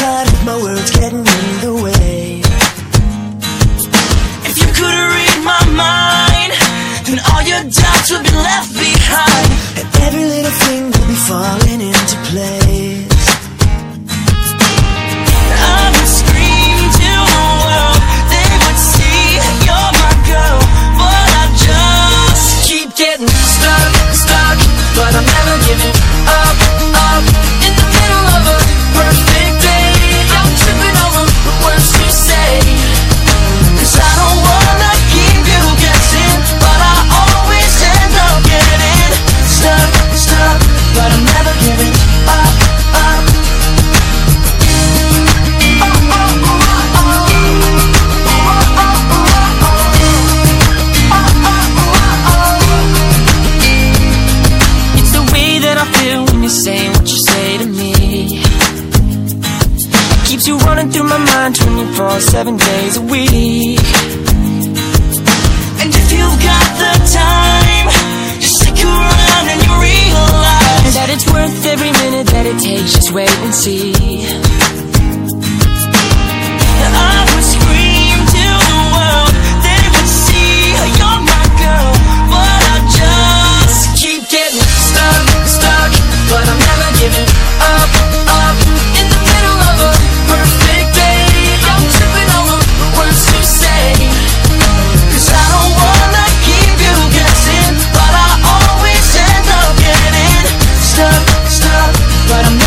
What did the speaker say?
tired of my words getting in the way. If you could read my mind. running through my mind 24, 7 days a week. And if you've got the time. but I'm